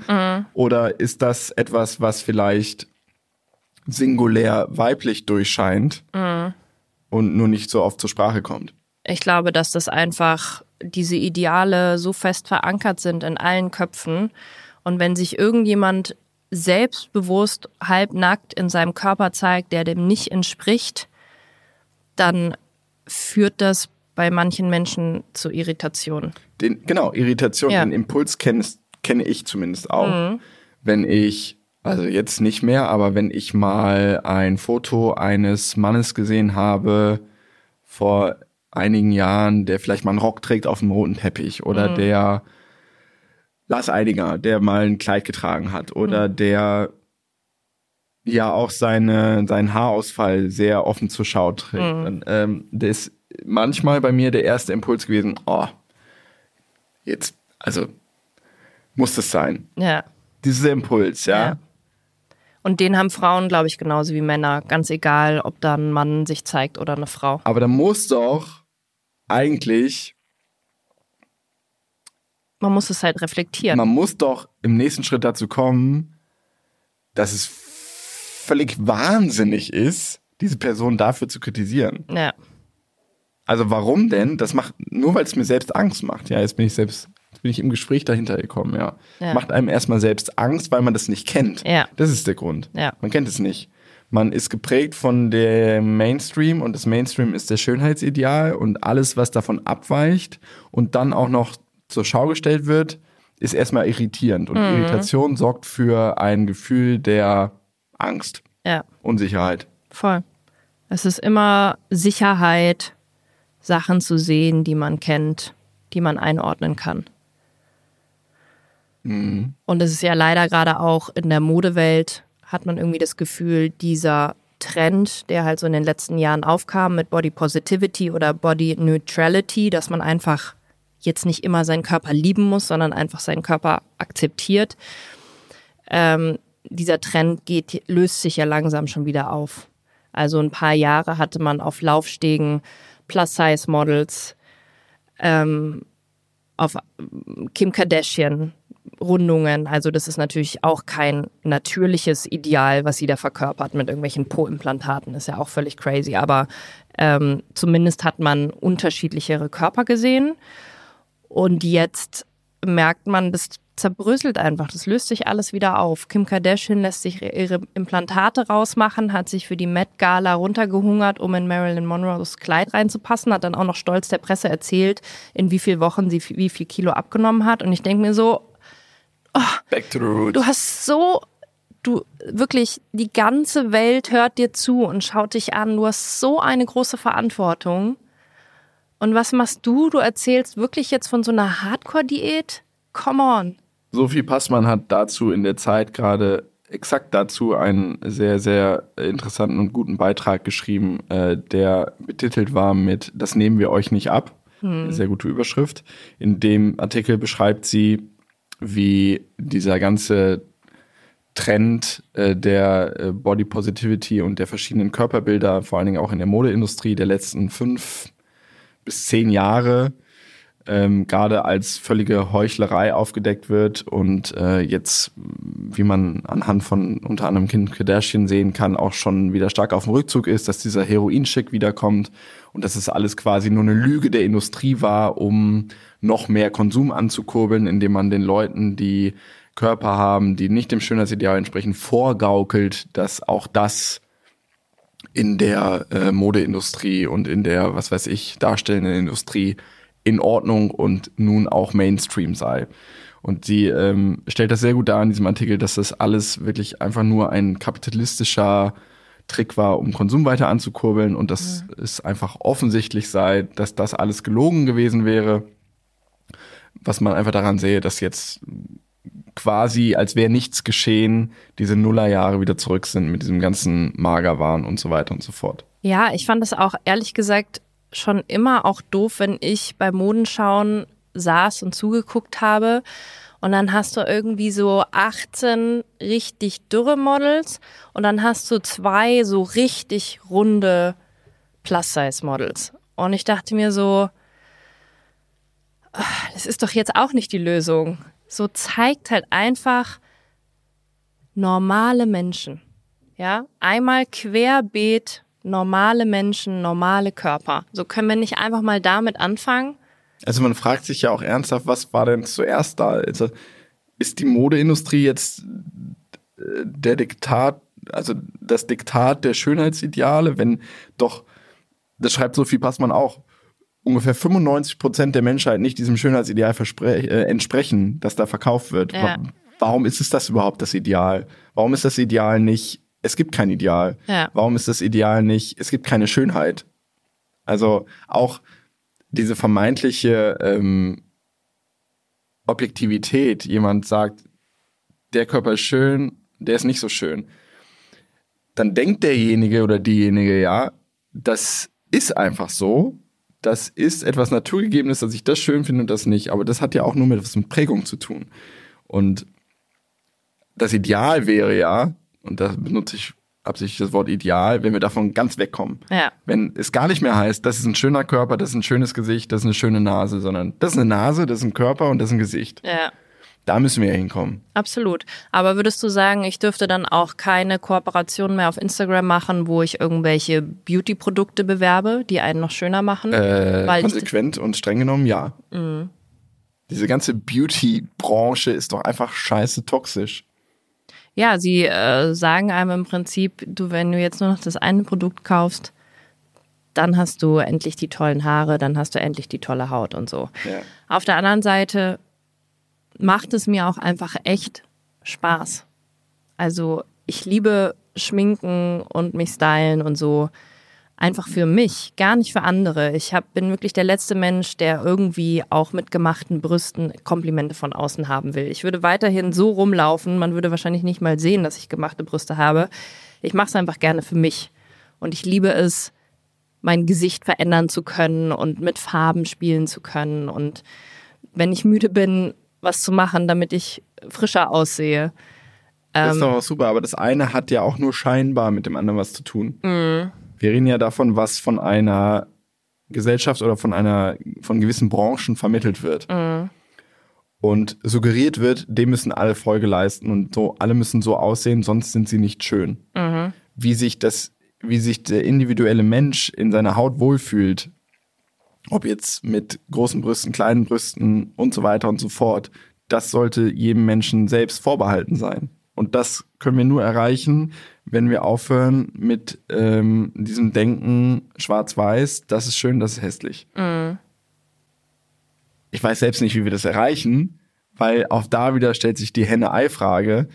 Oder ist das etwas, was vielleicht singulär weiblich durchscheint und nur nicht so oft zur Sprache kommt? Ich glaube, dass das einfach diese Ideale so fest verankert sind in allen Köpfen. Und wenn sich irgendjemand selbstbewusst halbnackt in seinem Körper zeigt, der dem nicht entspricht, dann führt das bei manchen Menschen zu Irritation. Den, genau, Irritation, Ja. den Impuls kenne kenne ich zumindest auch. Wenn ich, also jetzt nicht mehr, aber wenn ich mal ein Foto eines Mannes gesehen habe vor einigen Jahren, der vielleicht mal einen Rock trägt auf dem roten Teppich oder der Lars Eidinger, der mal ein Kleid getragen hat oder der ja auch seine, seinen Haarausfall sehr offen zur Schau trägt. Und, ähm, der ist manchmal bei mir der erste Impuls gewesen, oh, jetzt, also muss das sein. Ja. Dieser Impuls, ja. Ja. Und den haben Frauen, glaube ich, genauso wie Männer. Ganz egal, ob da ein Mann sich zeigt oder eine Frau. Aber da muss doch eigentlich, Man muss es halt reflektieren. man muss doch im nächsten Schritt dazu kommen, dass es völlig wahnsinnig ist, diese Person dafür zu kritisieren. ja. Also warum denn? Das macht, nur weil es mir selbst Angst macht. Ja, jetzt bin ich selbst, jetzt bin ich im Gespräch dahinter gekommen, ja. Ja. Macht einem erstmal selbst Angst, weil man das nicht kennt. Ja. Das ist der Grund. Ja. Man kennt es nicht. Man ist geprägt von dem Mainstream und das Mainstream ist der Schönheitsideal und alles, was davon abweicht und dann auch noch zur Schau gestellt wird, ist erstmal irritierend. Und Irritation sorgt für ein Gefühl der Angst, Ja. Unsicherheit. Voll. Es ist immer Sicherheit, Sachen zu sehen, die man kennt, die man einordnen kann. Und es ist ja leider gerade auch in der Modewelt, hat man irgendwie das Gefühl, dieser Trend, der halt so in den letzten Jahren aufkam mit Body Positivity oder Body Neutrality, dass man einfach jetzt nicht immer seinen Körper lieben muss, sondern einfach seinen Körper akzeptiert. Ähm, dieser Trend geht, löst sich ja langsam schon wieder auf. Also ein paar Jahre hatte man auf Laufstegen Plus-Size-Models, ähm, auf Kim Kardashian Rundungen. Also das ist natürlich auch kein natürliches Ideal, was sie da verkörpert mit irgendwelchen Po-Implantaten. Ist ja auch völlig crazy. Aber ähm, zumindest hat man unterschiedlichere Körper gesehen. Und jetzt merkt man, das zerbröselt einfach. Das löst sich alles wieder auf. Kim Kardashian lässt sich ihre Implantate rausmachen, hat sich für die Met Gala runtergehungert, um in Marilyn Monroes Kleid reinzupassen, hat dann auch noch stolz der Presse erzählt, in wie vielen Wochen sie wie viel Kilo abgenommen hat. Und ich denke mir so, oh, Back to the roots. du hast so, du wirklich, die ganze Welt hört dir zu und schaut dich an. Du hast so eine große Verantwortung. Und was machst du? Du erzählst wirklich jetzt von so einer Hardcore-Diät? Come on. Sophie Passmann hat dazu in der Zeit gerade exakt dazu einen sehr, sehr interessanten und guten Beitrag geschrieben, äh, der betitelt war mit Das nehmen wir euch nicht ab. Sehr gute Überschrift. In dem Artikel beschreibt sie, wie dieser ganze Trend äh, der äh, Body Positivity und der verschiedenen Körperbilder, vor allen Dingen auch in der Modeindustrie der letzten fünf bis zehn Jahre, ähm, gerade als völlige Heuchlerei aufgedeckt wird und äh, jetzt, wie man anhand von unter anderem Kim Kardashian sehen kann, auch schon wieder stark auf dem Rückzug ist, dass dieser Heroinschick wiederkommt und dass es alles quasi nur eine Lüge der Industrie war, um noch mehr Konsum anzukurbeln, indem man den Leuten, die Körper haben, die nicht dem Schönheitsideal entsprechen, vorgaukelt, dass auch das in der äh, Modeindustrie und in der, was weiß ich, darstellenden Industrie in Ordnung und nun auch Mainstream sei. Und sie ähm, stellt das sehr gut dar in diesem Artikel, dass das alles wirklich einfach nur ein kapitalistischer Trick war, um Konsum weiter anzukurbeln und dass es einfach offensichtlich sei, dass das alles gelogen gewesen wäre. Was man einfach daran sehe, dass jetzt quasi, als wäre nichts geschehen, diese Nullerjahre wieder zurück sind mit diesem ganzen Magerwahn und so weiter und so fort. Ja, ich fand es auch ehrlich gesagt schon immer auch doof, wenn ich bei Modenschauen saß und zugeguckt habe. Und dann hast du irgendwie so 18 richtig dürre Models und dann hast du zwei so richtig runde Plus-Size-Models. Und ich dachte mir so, ah, das ist doch jetzt auch nicht die Lösung. So zeigt halt einfach normale Menschen. Ja, einmal querbeet normale Menschen, normale Körper. So können wir nicht einfach mal damit anfangen. Also man fragt sich ja auch ernsthaft, was war denn zuerst da? Also ist die Modeindustrie jetzt äh, der Diktat, also das Diktat der Schönheitsideale, wenn doch, das schreibt Sophie Passmann auch, ungefähr 95 Prozent der Menschheit nicht diesem Schönheitsideal äh, entsprechen, das da verkauft wird. Ja. Warum ist es das überhaupt das Ideal? Warum ist das Ideal nicht, es gibt kein Ideal? Ja. Warum ist das Ideal nicht, es gibt keine Schönheit? Also auch diese vermeintliche ähm, Objektivität, jemand sagt, der Körper ist schön, der ist nicht so schön. Dann denkt derjenige oder diejenige, ja, das ist einfach so. Das ist etwas Naturgegebenes, dass ich das schön finde und das nicht. Aber das hat ja auch nur mit was mit Prägung zu tun. Und das Ideal wäre ja, und da benutze ich absichtlich das Wort Ideal, wenn wir davon ganz wegkommen. Ja. Wenn es gar nicht mehr heißt, das ist ein schöner Körper, das ist ein schönes Gesicht, das ist eine schöne Nase, sondern das ist eine Nase, das ist ein Körper und das ist ein Gesicht. Ja, Da müssen wir ja hinkommen. absolut. Aber würdest du sagen, ich dürfte dann auch keine Kooperation mehr auf Instagram machen, wo ich irgendwelche Beauty-Produkte bewerbe, die einen noch schöner machen? Äh, Mhm. konsequent und streng genommen, ja. Diese ganze Beauty-Branche ist doch einfach scheiße toxisch. Ja, sie äh, sagen einem im Prinzip, du, wenn du jetzt nur noch das eine Produkt kaufst, dann hast du endlich die tollen Haare, dann hast du endlich die tolle Haut und so. Ja. Auf der anderen Seite macht es mir auch einfach echt Spaß. Also ich liebe Schminken und mich stylen und so. Einfach für mich, gar nicht für andere. Ich hab, bin wirklich der letzte Mensch, der irgendwie auch mit gemachten Brüsten Komplimente von außen haben will. Ich würde weiterhin so rumlaufen, man würde wahrscheinlich nicht mal sehen, dass ich gemachte Brüste habe. Ich mache es einfach gerne für mich. Und ich liebe es, mein Gesicht verändern zu können und mit Farben spielen zu können. Und wenn ich müde bin, was zu machen, damit ich frischer aussehe. Das Ähm. ist doch auch super, aber das eine hat ja auch nur scheinbar mit dem anderen was zu tun. Mhm. Wir reden ja davon, was von einer Gesellschaft oder von einer, von gewissen Branchen vermittelt wird. Mhm. Und suggeriert wird, dem müssen alle Folge leisten und so, alle müssen so aussehen, sonst sind sie nicht schön. Mhm. Wie sich das, wie sich der individuelle Mensch in seiner Haut wohlfühlt, ob jetzt mit großen Brüsten, kleinen Brüsten und so weiter und so fort, das sollte jedem Menschen selbst vorbehalten sein. Und das können wir nur erreichen, wenn wir aufhören mit ähm, diesem Denken schwarz-weiß, das ist schön, das ist hässlich. Ich weiß selbst nicht, wie wir das erreichen, weil auch da wieder stellt sich die Henne-Ei-Frage.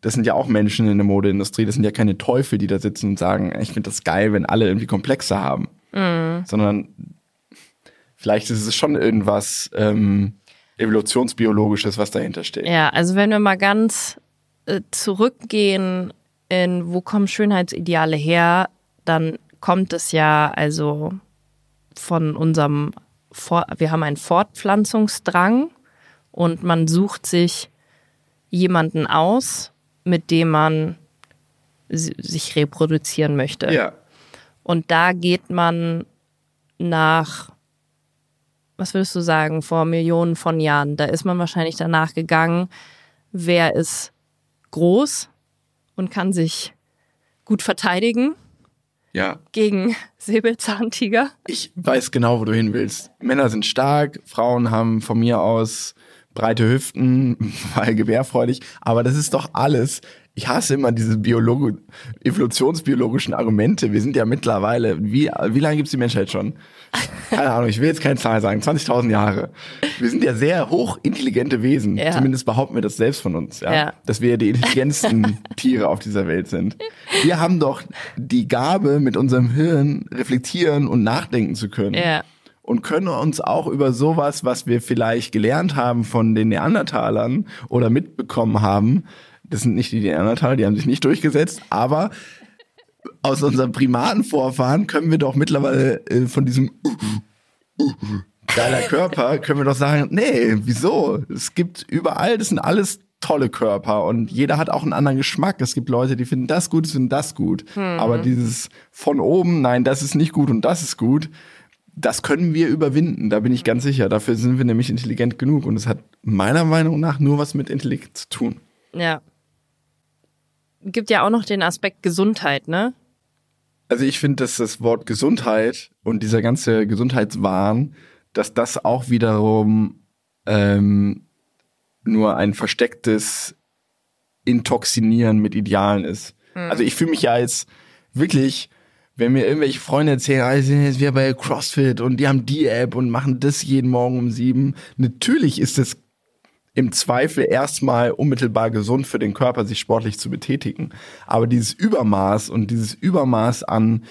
Das sind ja auch Menschen in der Modeindustrie, das sind ja keine Teufel, die da sitzen und sagen, ich finde das geil, wenn alle irgendwie Komplexe haben. Sondern vielleicht ist es schon irgendwas ähm, evolutionsbiologisches, was dahinter steht. Ja, also wenn wir mal ganz äh, zurückgehen in wo kommen Schönheitsideale her, dann kommt es ja also von unserem For wir haben einen Fortpflanzungsdrang und man sucht sich jemanden aus, mit dem man si- sich reproduzieren möchte. Ja. Und da geht man nach, was würdest du sagen, vor Millionen von Jahren. Da ist man wahrscheinlich danach gegangen, wer ist groß und kann sich gut verteidigen Ja. gegen Säbelzahntiger. Ich weiß genau, wo du hin willst. Männer sind stark, Frauen haben von mir aus breite Hüften, weil gebärfreudig, aber das ist doch alles. Ich hasse immer diese Biologo evolutionsbiologischen Argumente. Wir sind ja mittlerweile, wie, wie lange gibt es die Menschheit schon? Keine Ahnung, ich will jetzt keine Zahl sagen, 20.000 Jahre. Wir sind ja sehr hochintelligente Wesen. Ja. Zumindest behaupten wir das selbst von uns, ja? Ja. Dass wir die intelligentsten Tiere auf dieser Welt sind. Wir haben doch die Gabe, mit unserem Hirn reflektieren und nachdenken zu können Ja. Und können uns auch über sowas, was wir vielleicht gelernt haben von den Neandertalern oder mitbekommen haben, das sind nicht die Neandertaler, die haben sich nicht durchgesetzt, aber aus unseren Primatenvorfahren können wir doch mittlerweile äh, von diesem geiler Körper, können wir doch sagen, nee, wieso? Es gibt überall, das sind alles tolle Körper und jeder hat auch einen anderen Geschmack. Es gibt Leute, die finden das gut, finden das gut. Aber dieses von oben, nein, das ist nicht gut und das ist gut, das können wir überwinden, da bin ich ganz sicher. Dafür sind wir nämlich intelligent genug und es hat meiner Meinung nach nur was mit Intelligenz zu tun. Ja. Gibt ja auch noch den Aspekt Gesundheit, ne? Also ich finde, dass das Wort Gesundheit und dieser ganze Gesundheitswahn, dass das auch wiederum ähm, nur ein verstecktes Intoxinieren mit Idealen ist. Also ich fühle mich ja jetzt wirklich, wenn mir irgendwelche Freunde erzählen, ah, sind jetzt wieder bei CrossFit und die haben die App und machen das jeden Morgen um sieben. Natürlich ist es im Zweifel erstmal unmittelbar gesund für den Körper, sich sportlich zu betätigen. Aber dieses Übermaß und dieses Übermaß an,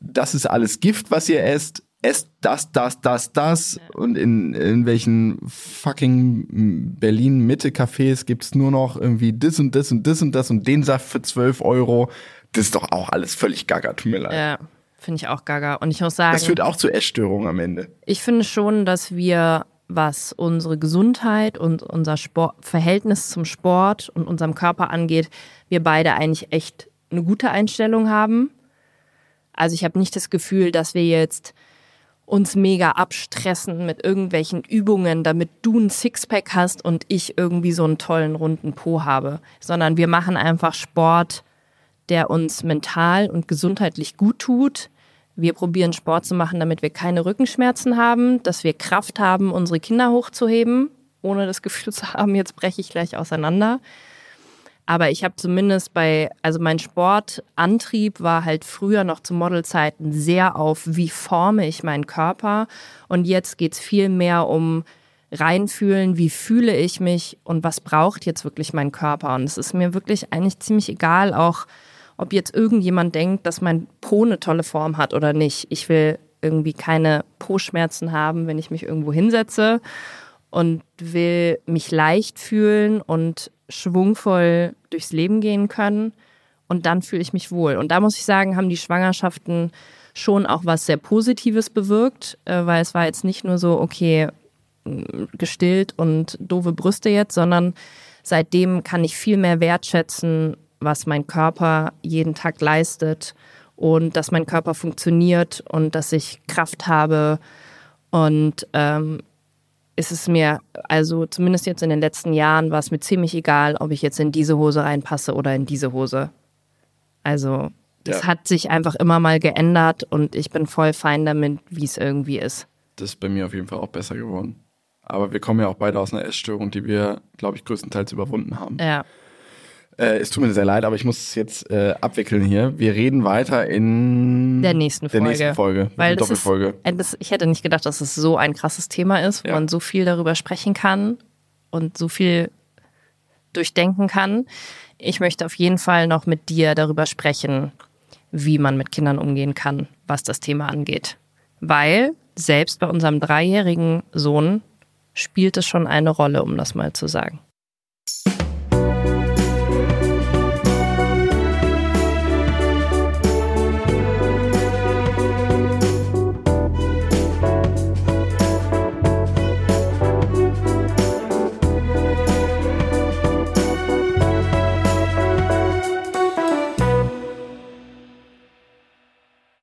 das ist alles Gift, was ihr esst, esst das, das, das, das. Und in, in welchen fucking Berlin-Mitte-Cafés gibt's nur noch irgendwie das und das und das und das und den Saft für 12 Euro. Das ist doch auch alles völlig gaga, tut mir leid. Ja, finde ich auch gaga. Und ich muss sagen, Das führt auch zu Essstörungen am Ende. ich finde schon, dass wir, was unsere Gesundheit und unser Sport, Verhältnis zum Sport und unserem Körper angeht, wir beide eigentlich echt eine gute Einstellung haben. Also ich habe nicht das Gefühl, dass wir jetzt uns mega abstressen mit irgendwelchen Übungen, damit du ein Sixpack hast und ich irgendwie so einen tollen runden Po habe, sondern wir machen einfach Sport, der uns mental und gesundheitlich gut tut. Wir probieren Sport zu machen, damit wir keine Rückenschmerzen haben, dass wir Kraft haben, unsere Kinder hochzuheben, ohne das Gefühl zu haben, jetzt breche ich gleich auseinander. Aber ich habe zumindest bei, also mein Sportantrieb war halt früher noch zu Modelzeiten sehr auf, wie forme ich meinen Körper. Und jetzt geht's viel mehr um reinfühlen, wie fühle ich mich und was braucht jetzt wirklich mein Körper. Und es ist mir wirklich eigentlich ziemlich egal, auch ob jetzt irgendjemand denkt, dass mein Po eine tolle Form hat oder nicht. Ich will irgendwie keine Po-Schmerzen haben, wenn ich mich irgendwo hinsetze und will mich leicht fühlen und schwungvoll durchs Leben gehen können. Und dann fühle ich mich wohl. Und da muss ich sagen, haben die Schwangerschaften schon auch was sehr Positives bewirkt, äh, weil es war jetzt nicht nur so, okay, mh, gestillt und doofe Brüste jetzt, sondern seitdem kann ich viel mehr wertschätzen, was mein Körper jeden Tag leistet und dass mein Körper funktioniert und dass ich Kraft habe. Und ähm, ist es mir, also zumindest jetzt in den letzten Jahren, war es mir ziemlich egal, ob ich jetzt in diese Hose reinpasse oder in diese Hose. Also das Ja. hat sich einfach immer mal geändert und ich bin voll fein damit, wie es irgendwie ist. Das ist bei mir auf jeden Fall auch besser geworden. Aber wir kommen ja auch beide aus einer Essstörung, die wir, glaube ich, größtenteils überwunden haben. Ja. Äh, es tut mir sehr leid, aber ich muss es jetzt äh, abwickeln hier. Wir reden weiter in Der nächsten der Folge. nächsten Folge. Weil das ist, Doppelfolge. äh, das, ich hätte nicht gedacht, dass es so ein krasses Thema ist, wo Ja. man so viel darüber sprechen kann und so viel durchdenken kann. Ich möchte auf jeden Fall noch mit dir darüber sprechen, wie man mit Kindern umgehen kann, was das Thema angeht. Weil selbst bei unserem dreijährigen Sohn spielt es schon eine Rolle, um das mal zu sagen.